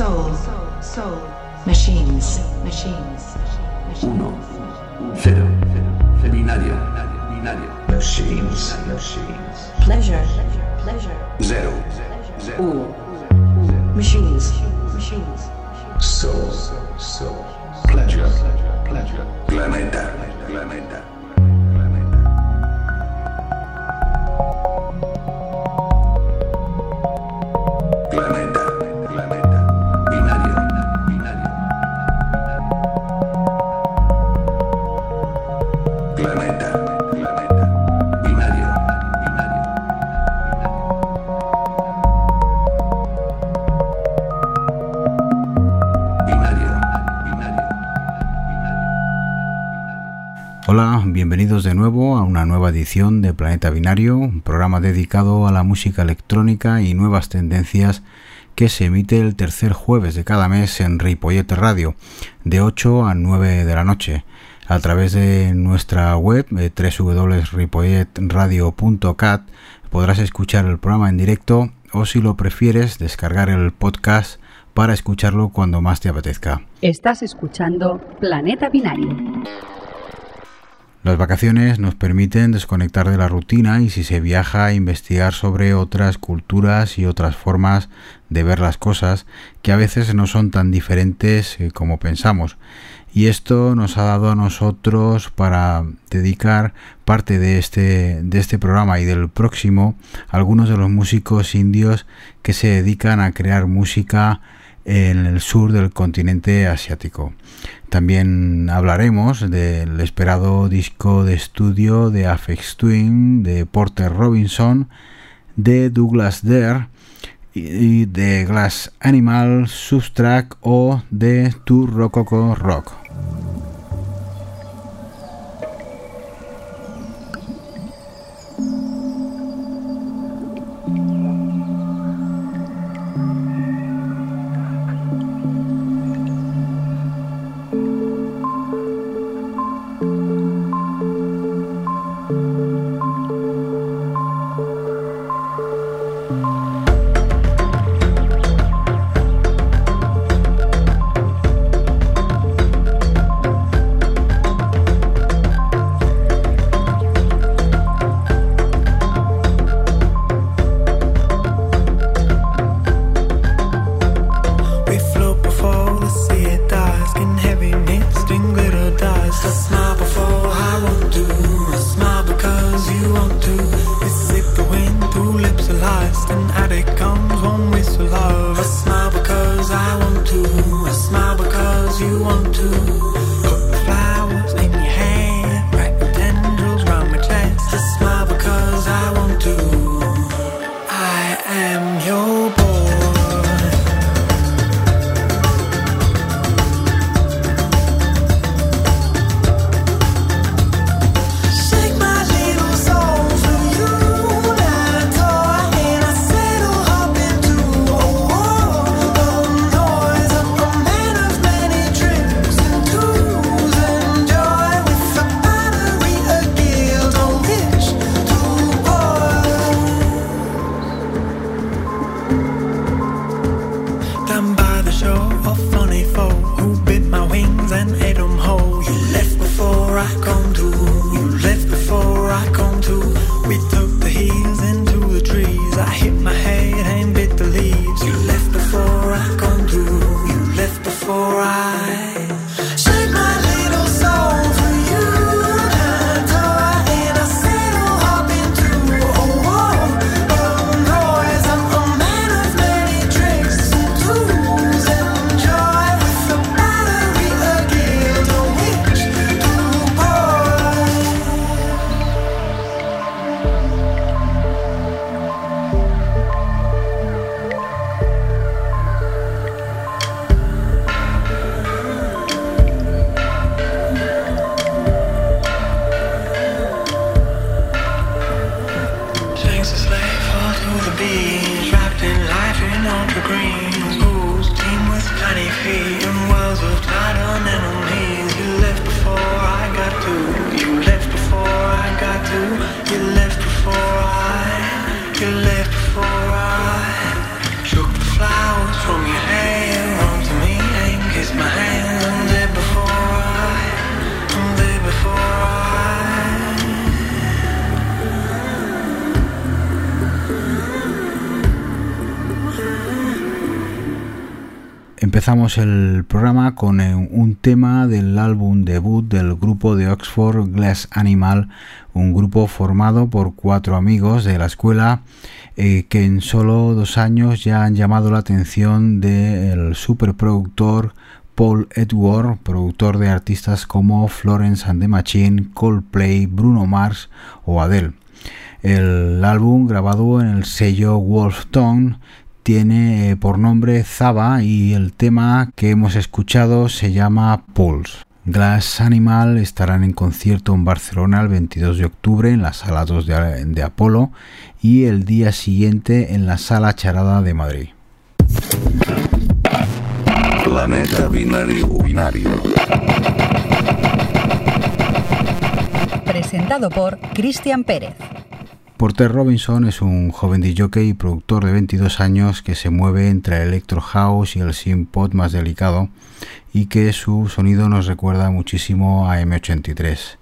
Soul. Soul. Machines. Machines. Uno. Cero. Binario. Binario. Machines. Machines. Pleasure. Pleasure. Zero. Uno. Machines. Machines. Soul. Soul. Pleasure. Pleasure. Planeta. Planeta. Planeta. Bienvenidos de nuevo a una nueva edición de Planeta Binario, un programa dedicado a la música electrónica y nuevas tendencias que se emite el tercer jueves de cada mes en Ripollet Radio, de 8 a 9 de la noche, a través de nuestra web eh, www.ripolletradio.cat podrás escuchar el programa en directo o si lo prefieres descargar el podcast para escucharlo cuando más te apetezca. Estás escuchando Planeta Binario. Las vacaciones nos permiten desconectar de la rutina y si se viaja investigar sobre otras culturas y otras formas de ver las cosas que a veces no son tan diferentes eh, como pensamos. Y esto nos ha dado a nosotros para dedicar parte de este, de este programa y del próximo a algunos de los músicos indios que se dedican a crear música en el sur del continente asiático. También hablaremos del esperado disco de estudio de Afex de Porter Robinson, de Douglas Dare y de Glass Animal, Substract o de Tu Rococo Rock. Empezamos el programa con eh, un tema del álbum debut del grupo de Oxford Glass Animal, un grupo formado por cuatro amigos de la escuela eh, que en solo dos años ya han llamado la atención del superproductor Paul Edward, productor de artistas como Florence and the Machine, Coldplay, Bruno Mars o Adele. El álbum, grabado en el sello Wolf Tone, tiene eh, por nombre Zaba y el tema que hemos escuchado se llama Pulse. Glass Animal estarán en concierto en Barcelona el 22 de octubre en la sala 2 de, de Apolo y el día siguiente en la sala Charada de Madrid. Planeta Binario. Binario. Presentado por Cristian Pérez. Porter Robinson es un joven DJ y productor de 22 años que se mueve entre el electro house y el synth pop más delicado y que su sonido nos recuerda muchísimo a M83.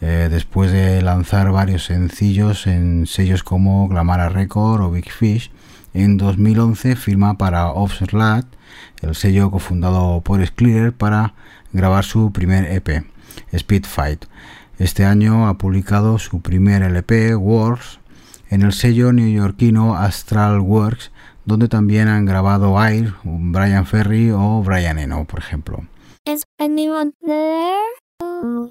Eh, después de lanzar varios sencillos en sellos como Glamara Record o Big Fish, en 2011 firma para Offslat, el sello cofundado por Clearer, para grabar su primer EP, Speed Fight. Este año ha publicado su primer LP, Wars, en el sello neoyorquino Astral Works, donde también han grabado Air, Brian Ferry o Brian Eno, por ejemplo. Oh.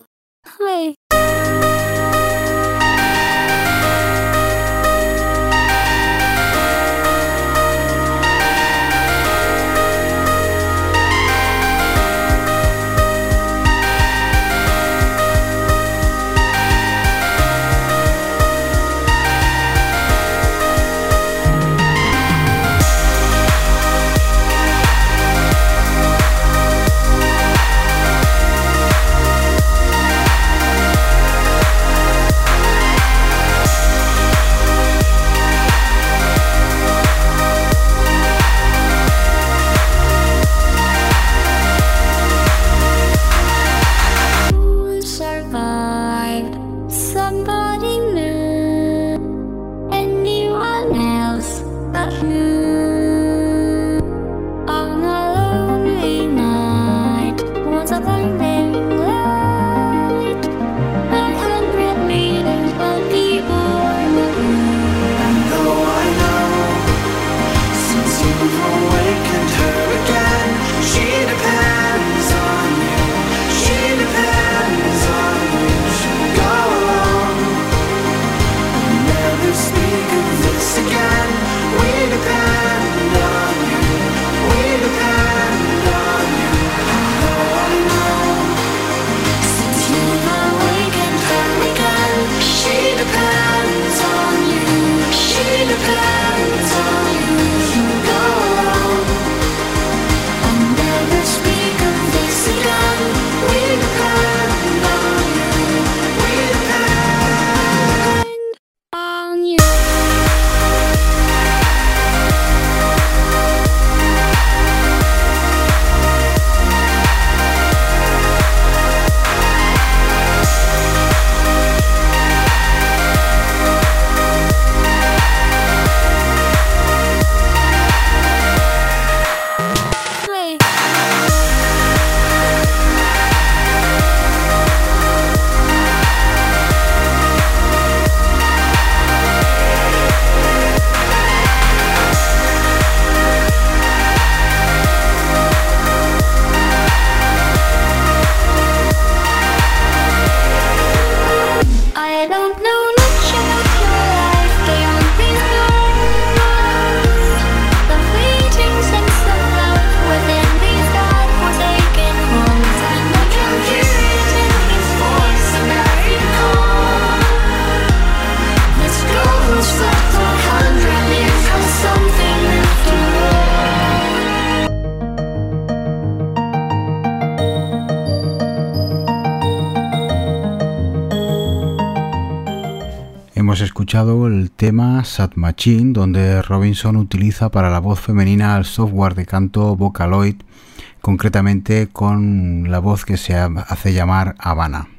el tema Sad Machine, donde Robinson utiliza para la voz femenina el software de canto Vocaloid, concretamente con la voz que se hace llamar Habana.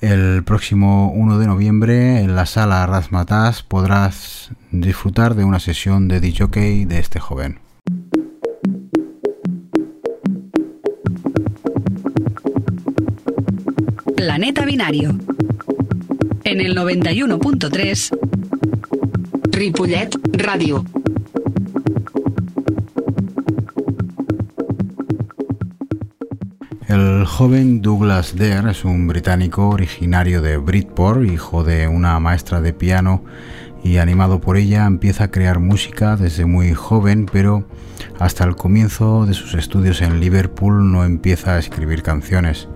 El próximo 1 de noviembre en la sala Razmatas podrás disfrutar de una sesión de DJ de este joven. Planeta Binario en el 91.3 Ripollet Ràdio. El joven Douglas Dare es un británico originario de Bridport, hijo de una maestra de piano y animado por ella empieza a crear música desde muy joven, pero hasta el comienzo de sus estudios en Liverpool no empieza a escribir canciones.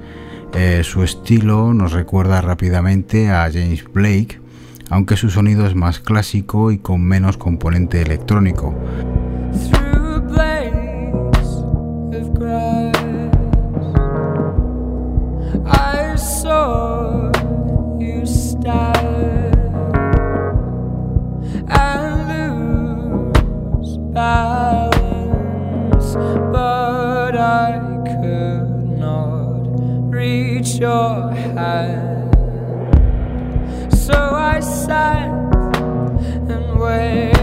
Eh, su estilo nos recuerda rápidamente a James Blake, aunque su sonido es más clásico y con menos componente electrónico. Your hand. So I sat and waited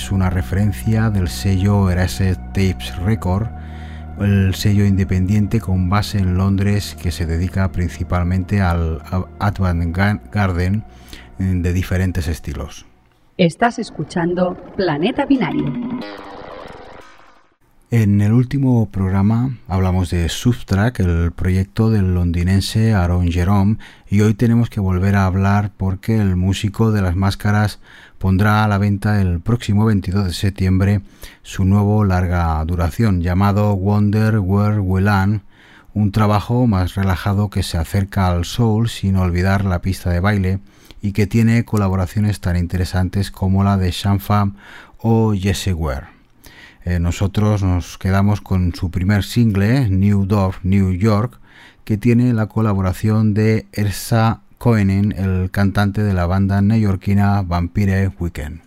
es una referencia del sello Erased Tapes Record, el sello independiente con base en Londres que se dedica principalmente al avant-garden eh, de diferentes estilos. Estás escuchando Planeta Binario. En el último programa hablamos de Subtrack, el proyecto del londinense Aaron Jerome, y hoy tenemos que volver a hablar porque el músico de las máscaras pondrá a la venta el próximo 22 de septiembre su nuevo larga duración llamado Wonder Where We Land, un trabajo más relajado que se acerca al soul sin olvidar la pista de baile y que tiene colaboraciones tan interesantes como la de Shanfam o Jesse Ware. Eh, nosotros nos quedamos con su primer single, New Dove, New York, que tiene la colaboración de Ersa Coenen, el cantante de la banda neoyorquina Vampire Weekend.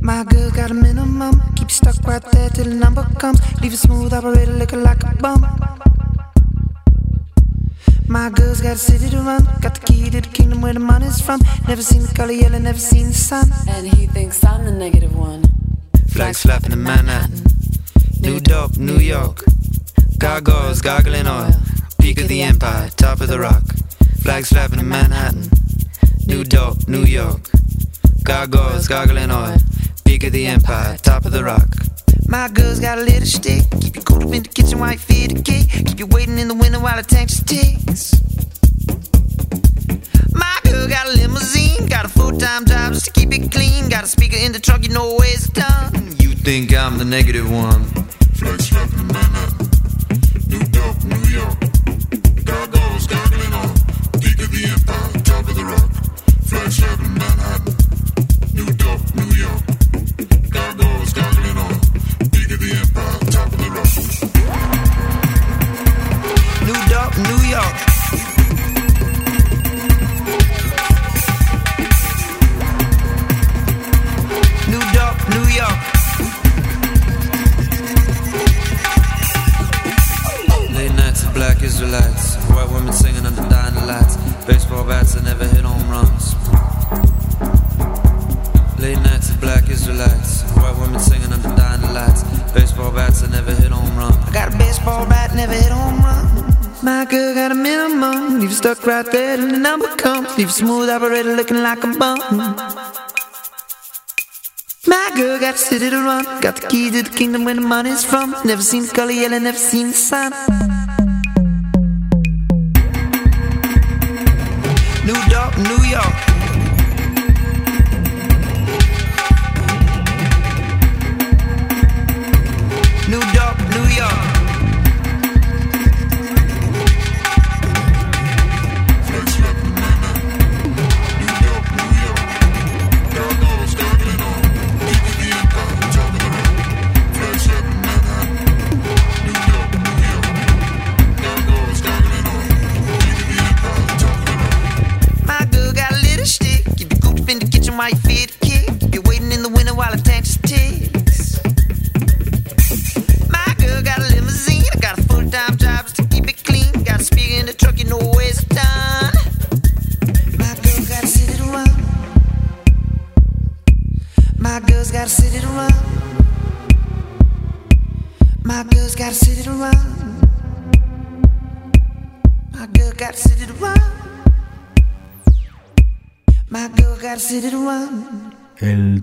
My girl got a minimum. Keep stuck right there till the number comes. Leave it smooth operator looking like a bum. My girl's got a city to run. Got the key to the kingdom where the money's from. Never seen the color yellow, never seen the sun. And he thinks I'm the negative one. Flags flapping in Manhattan. New dope, New York. Gargoyles gargling oil. Peak of the empire, top of the rock. Flags flapping in Manhattan. New York, New York. Gargoyles gargling oil. Peak of the empire, top of the rock. My girl's got a little stick. Keep you cool up in the kitchen while you feed the kid. Keep you waiting in the window while the tank just ticks. My girl got a limousine, got a full-time job just to keep it clean. Got a speaker in the truck, you know where it's done. You think I'm the negative one? Flags flapping in Manhattan, New York, New York. stuck right there till the number comes. Leave a smooth operator looking like a bum. My girl got a city to run, got the key to the kingdom where the money's from. Never seen the color yellow, never seen the sun. New York, New York.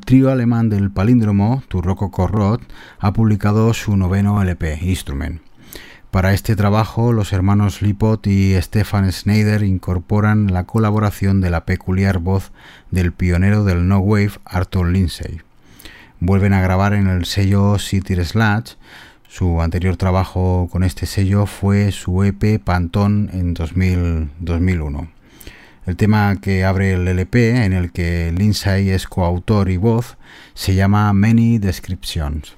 trío alemán del palíndromo, Turroco Corrot, ha publicado su noveno LP, Instrument. Para este trabajo, los hermanos Lipot y Stefan Schneider incorporan la colaboración de la peculiar voz del pionero del no wave, Arthur Lindsay. Vuelven a grabar en el sello City Slash. Su anterior trabajo con este sello fue su EP Pantón en 2000, 2001. El tema que abre el LP, en el que Lindsay es coautor y voz, se llama Many Descriptions.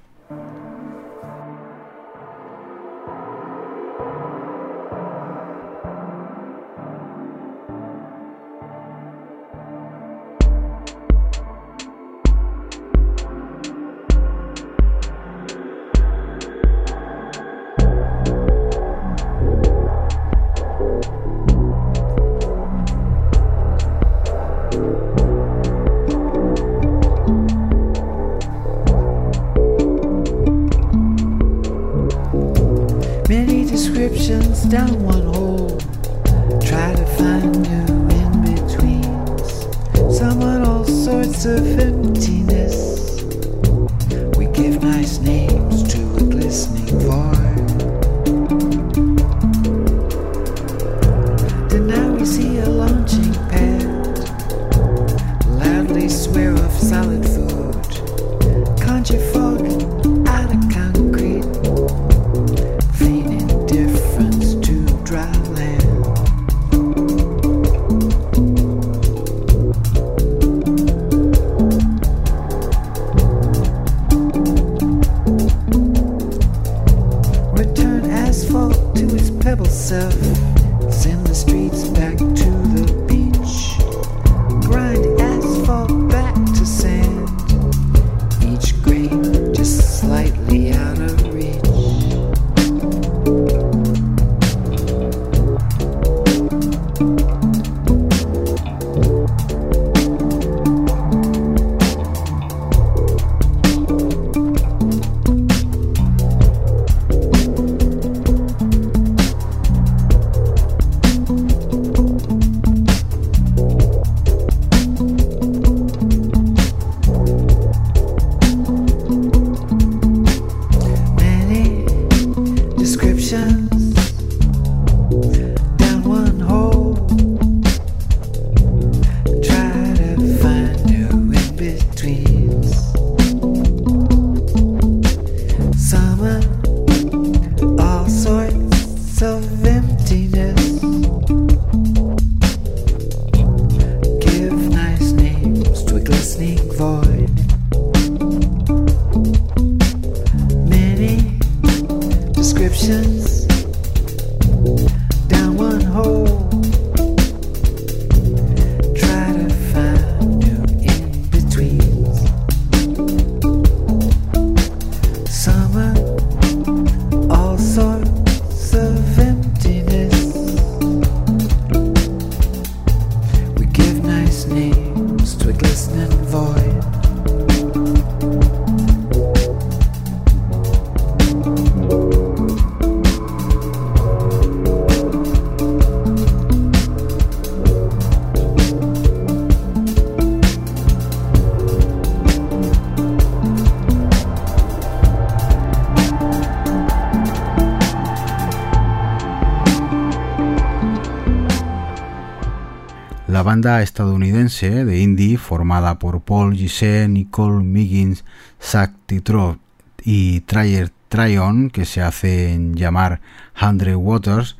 Banda estadounidense de indie, formada por Paul Gisset, Nicole Miggins, Zach Titrov y Trayer Tryon, que se hacen llamar Hundred Waters,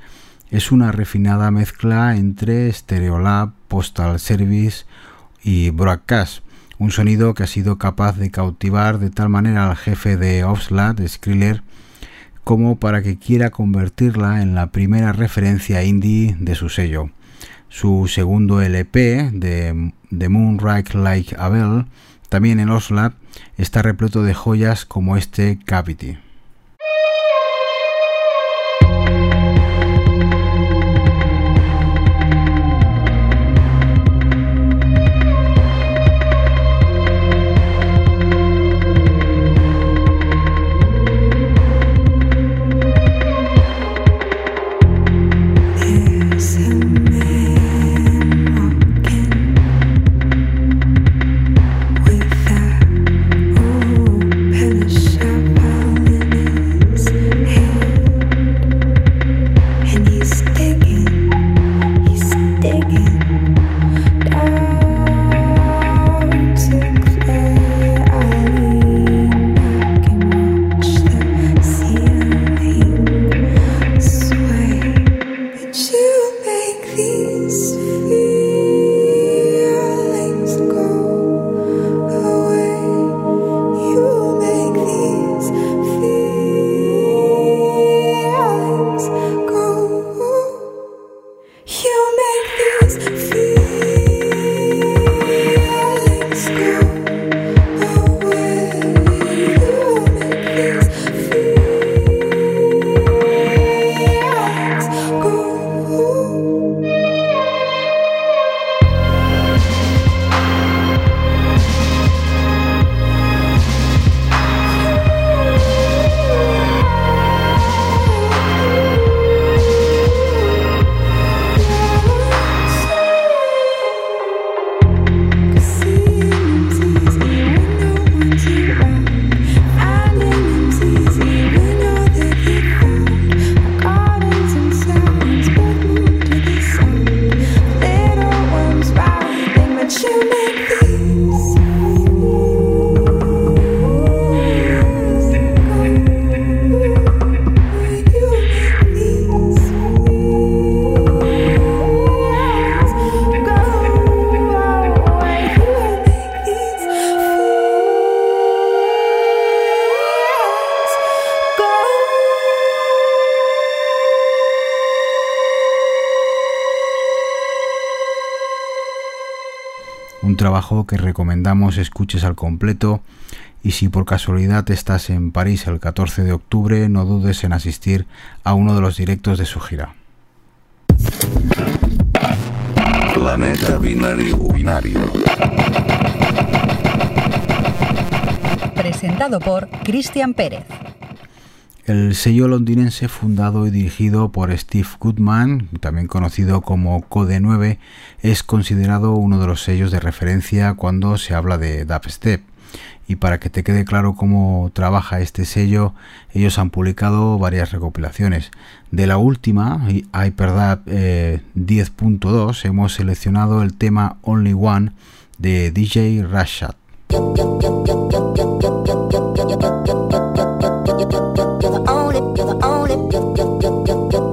es una refinada mezcla entre Stereolab, Postal Service y Broadcast, un sonido que ha sido capaz de cautivar de tal manera al jefe de Oxlade, Skriller, como para que quiera convertirla en la primera referencia indie de su sello. Su segundo LP, de The Moonrise Like Abel, también en Oxlab, está repleto de joyas como este Cavity. Que recomendamos escuches al completo y si por casualidad estás en París el 14 de octubre no dudes en asistir a uno de los directos de su gira. Planeta Binario. Binario. Presentado por Cristian Pérez. El sello londinense fundado y dirigido por Steve Goodman, también conocido como Code 9, es considerado uno de los sellos de referencia cuando se habla de dubstep. Y para que te quede claro cómo trabaja este sello, ellos han publicado varias recopilaciones. De la última, HyperDub 10.2, hemos seleccionado el tema Only One de DJ Rashad. you're, you're, you're, you're the only, you're the only, you're, you're, you're, you're, you're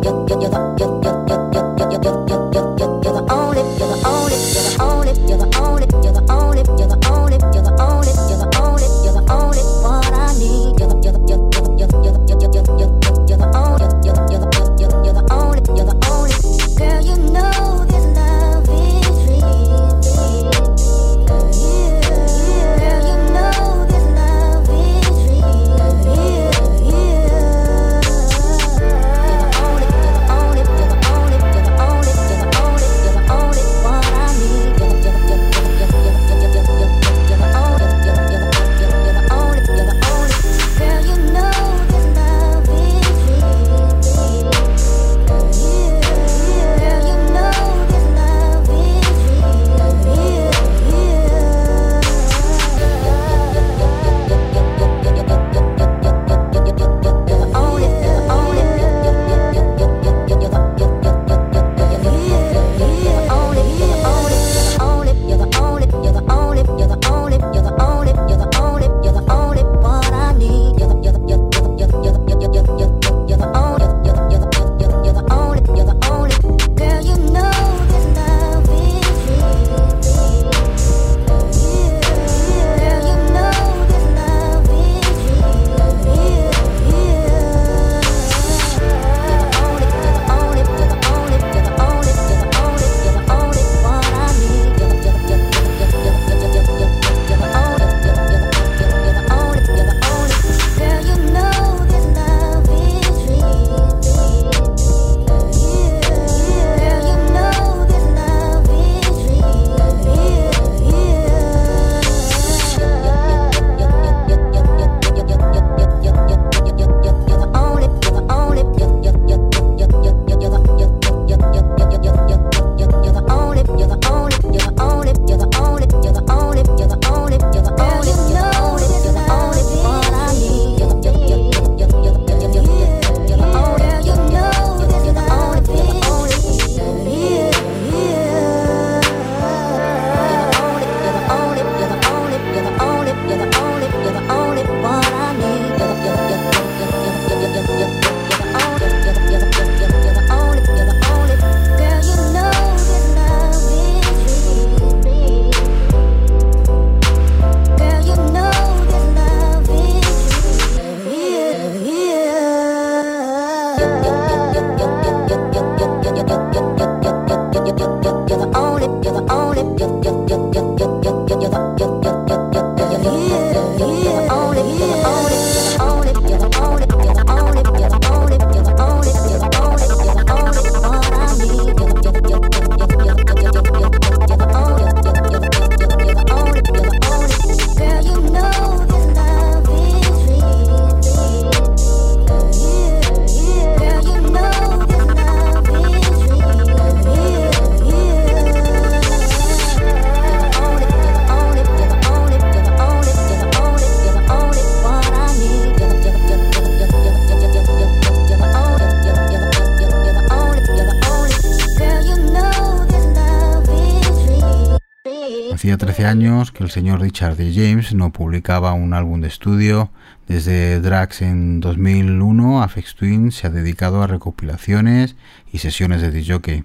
años que el señor Richard D. James no publicaba un álbum de estudio. Desde Drax en 2001, Afex Twin se ha dedicado a recopilaciones y sesiones de disjockey.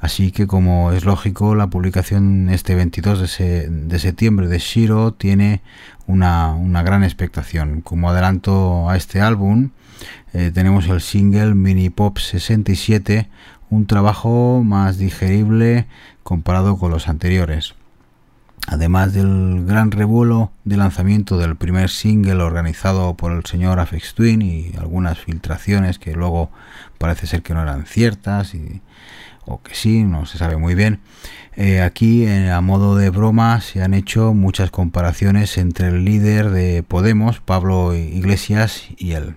Así que, como es lógico, la publicación este 22 de, se- de septiembre de Shiro tiene una, una gran expectación. Como adelanto a este álbum, eh, tenemos el single Mini Pop 67, un trabajo más digerible comparado con los anteriores. Además del gran revuelo de lanzamiento del primer single organizado por el señor Afex Twin y algunas filtraciones que luego parece ser que no eran ciertas o que sí, no se sabe muy bien. Eh, aquí, a modo de broma, se han hecho muchas comparaciones entre el líder de Podemos, Pablo Iglesias, y él.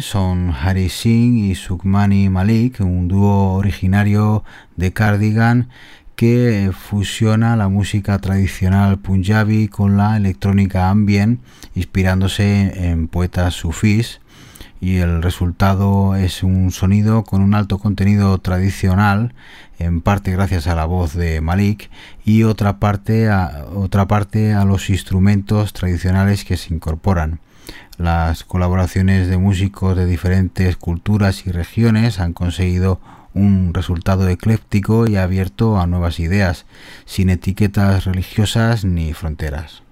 Son Hari Singh y Sukmani Malik, un dúo originario de Cardigan que fusiona la música tradicional punjabi con la electrónica ambient, inspirándose en poetas sufís y el resultado es un sonido con un alto contenido tradicional, en parte gracias a la voz de Malik y otra parte a, otra parte a los instrumentos tradicionales que se incorporan. Las colaboraciones de músicos de diferentes culturas y regiones han conseguido un resultado ecléctico y abierto a nuevas ideas, sin etiquetas religiosas ni fronteras.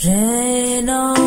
J'en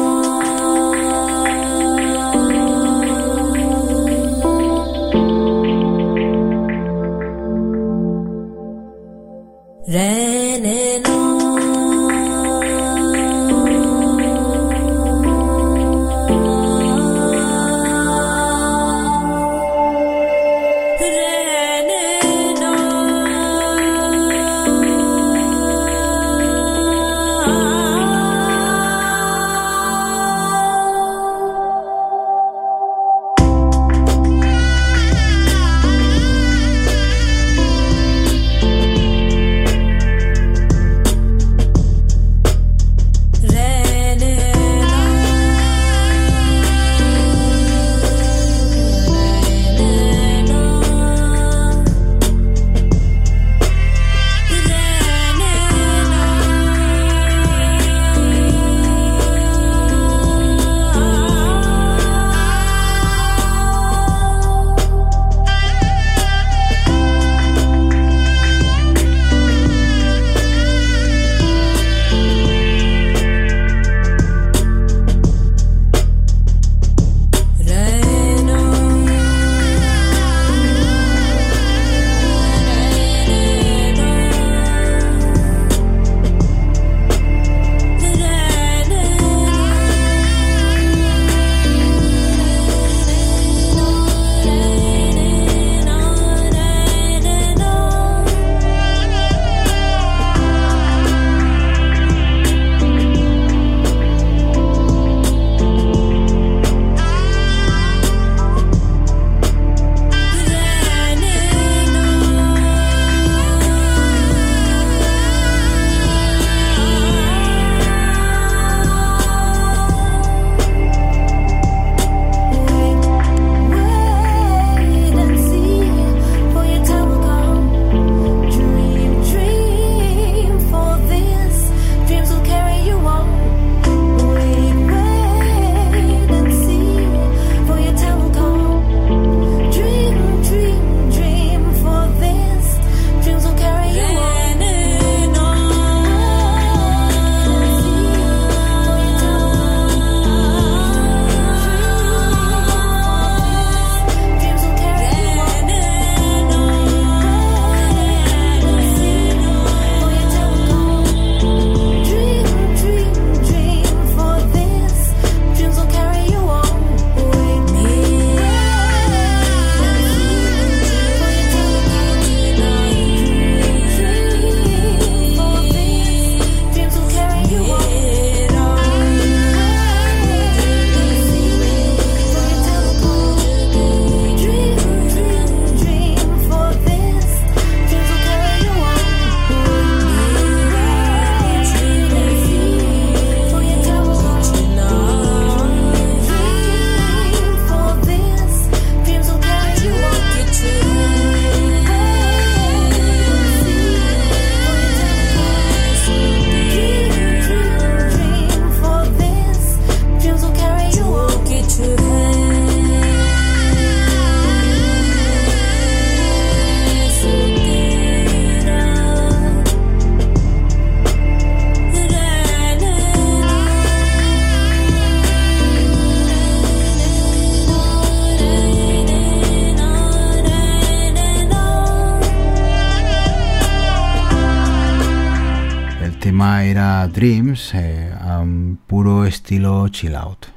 estilo chill out.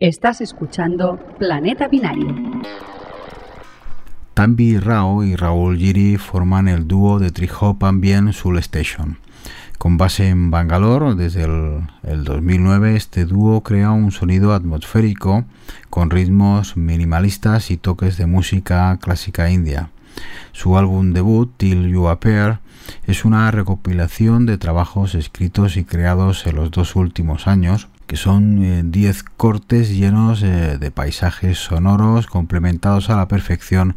Estás escuchando Planeta Binario. Tambi Rao y Raúl Giri forman el dúo de trip hop ambient Soul Station. Con base en Bangalore, desde el, el 2009 este dúo crea un sonido atmosférico con ritmos minimalistas y toques de música clásica india. Su álbum debut, Till You Appear, es una recopilación de trabajos escritos y creados en los dos últimos años, son 10 eh, cortes llenos eh, de paisajes sonoros complementados a la perfección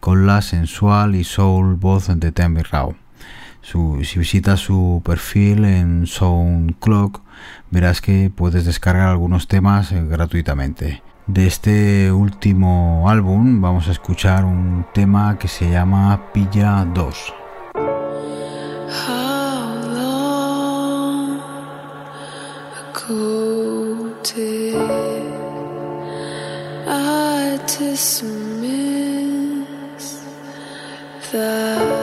con la sensual y soul voz de Tammy Rao. Su, si visitas su perfil en SoundClock verás que puedes descargar algunos temas eh, gratuitamente. De este último álbum vamos a escuchar un tema que se llama Pilla 2. Did I dismiss that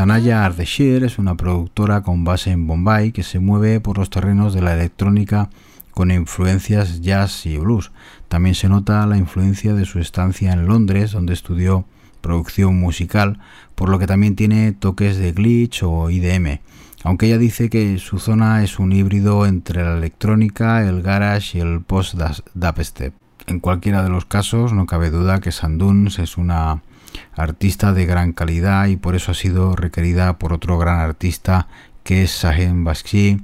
Sanaya Ardeshir es una productora con base en Bombay que se mueve por los terrenos de la electrónica con influencias jazz y blues. También se nota la influencia de su estancia en Londres, donde estudió producción musical, por lo que también tiene toques de glitch o IDM. Aunque ella dice que su zona es un híbrido entre la electrónica, el garage y el post-dubstep. En cualquiera de los casos, no cabe duda que Sanduns es una artista de gran calidad y por eso ha sido requerida por otro gran artista que es Sahem Bakshi,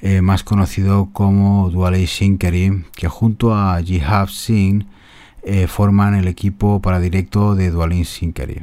eh, más conocido como Dualei Shinkeri, que junto a Jihad Singh eh, forman el equipo para directo de Dualin Shinkeri.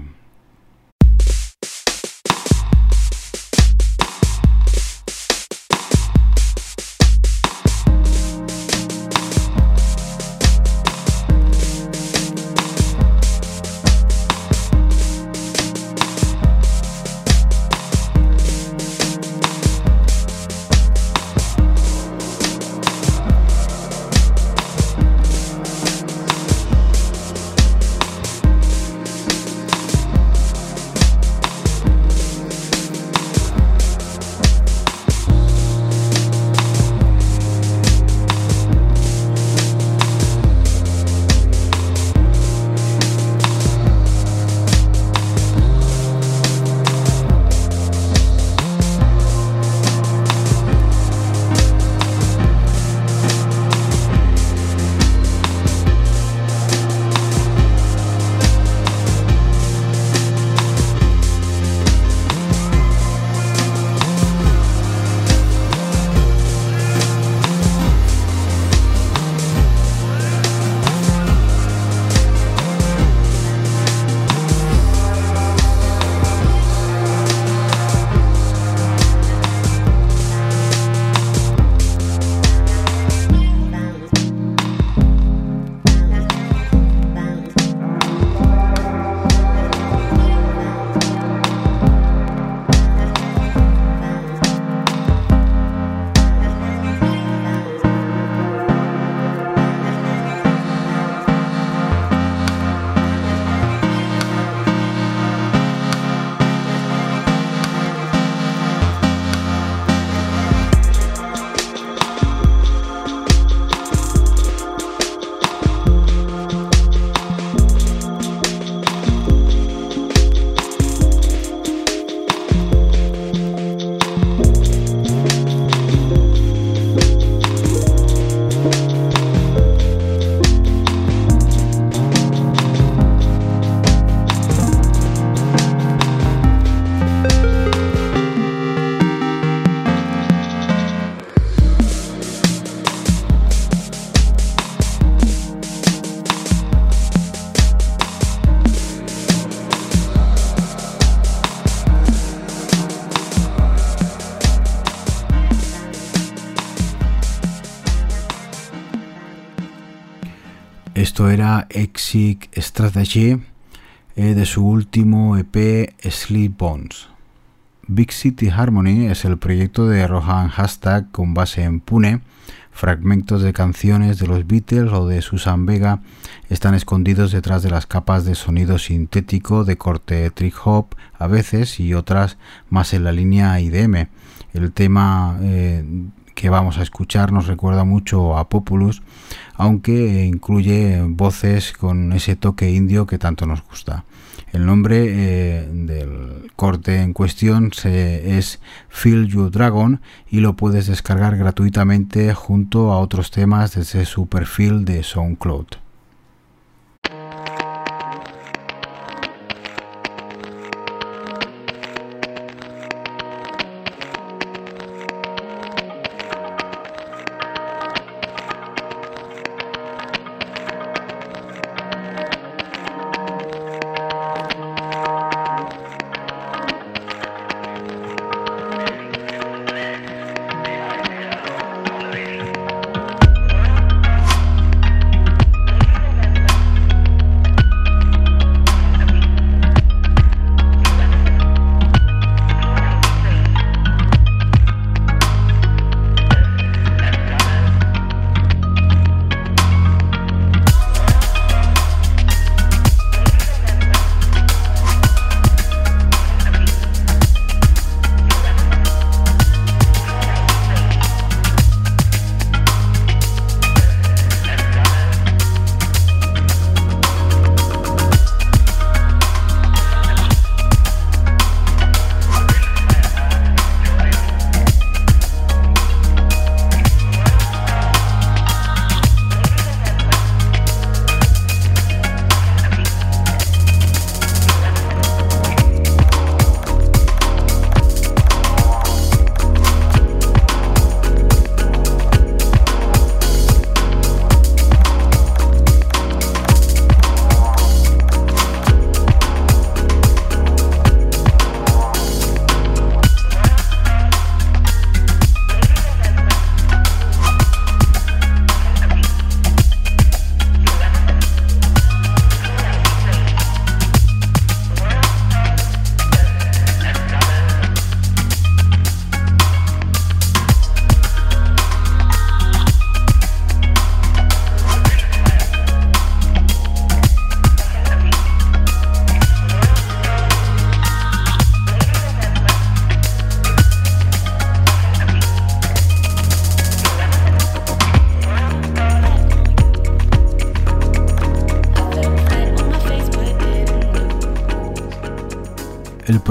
Era Exit Strategy eh, de su último EP Sleep Bones. Big City Harmony es el proyecto de Rohan Hashtag con base en Pune. Fragmentos de canciones de los Beatles o de Susan Vega están escondidos detrás de las capas de sonido sintético de corte trip hop a veces y otras más en la línea IDM. El tema eh, que vamos a escuchar nos recuerda mucho a Populus, aunque incluye voces con ese toque indio que tanto nos gusta. El nombre eh, del corte en cuestión es Feel Your Dragon y lo puedes descargar gratuitamente junto a otros temas desde su perfil de SoundCloud.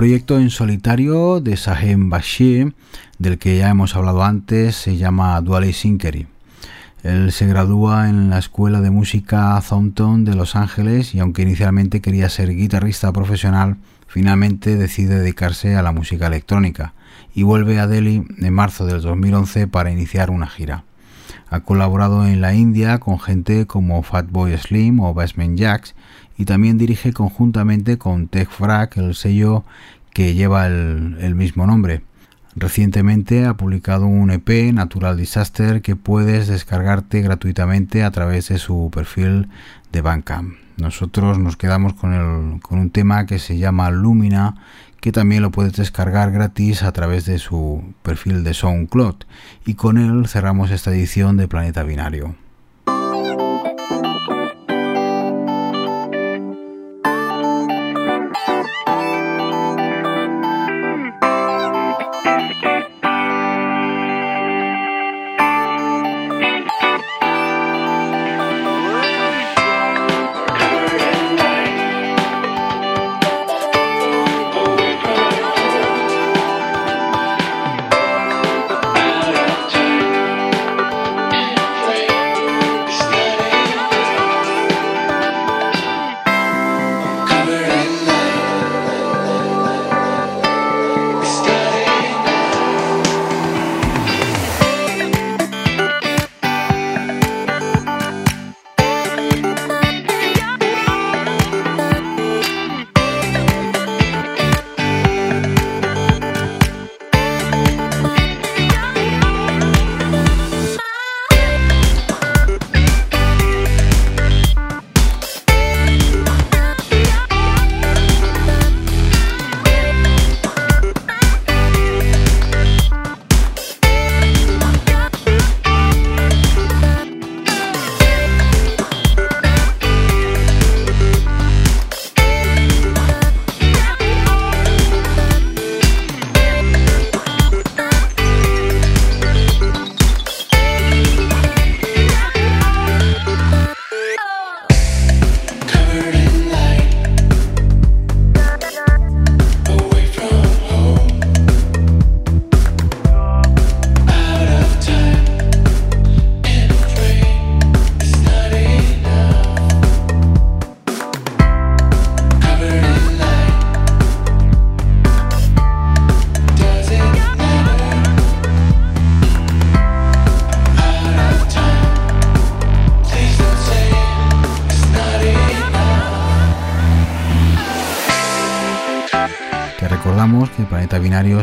Proyecto en solitario de Sahem Bashir, del que ya hemos hablado antes, se llama Duale Sinkery. Él se gradúa en la Escuela de Música Thompson de Los Ángeles y aunque inicialmente quería ser guitarrista profesional, finalmente decide dedicarse a la música electrónica y vuelve a Delhi en marzo del 2011 para iniciar una gira. Ha colaborado en la India con gente como Fatboy Slim o Basement Jacks y también dirige conjuntamente con Tech Frack el sello que lleva el, mismo nombre. Recientemente ha publicado un EP, Natural Disaster, que puedes descargarte gratuitamente a través de su perfil de Bandcamp. Nosotros nos quedamos con, el, con un tema que se llama Lumina, que también lo puedes descargar gratis a través de su perfil de SoundCloud. Y con él cerramos esta edición de Planeta Binario.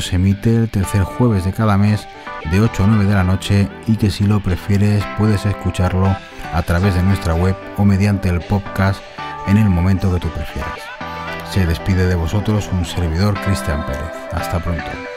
Se emite el tercer jueves de cada mes de 8 a 9 de la noche y que si lo prefieres puedes escucharlo a través de nuestra web o mediante el podcast en el momento que tú prefieras. Se despide de vosotros un servidor Cristian Pérez. Hasta pronto.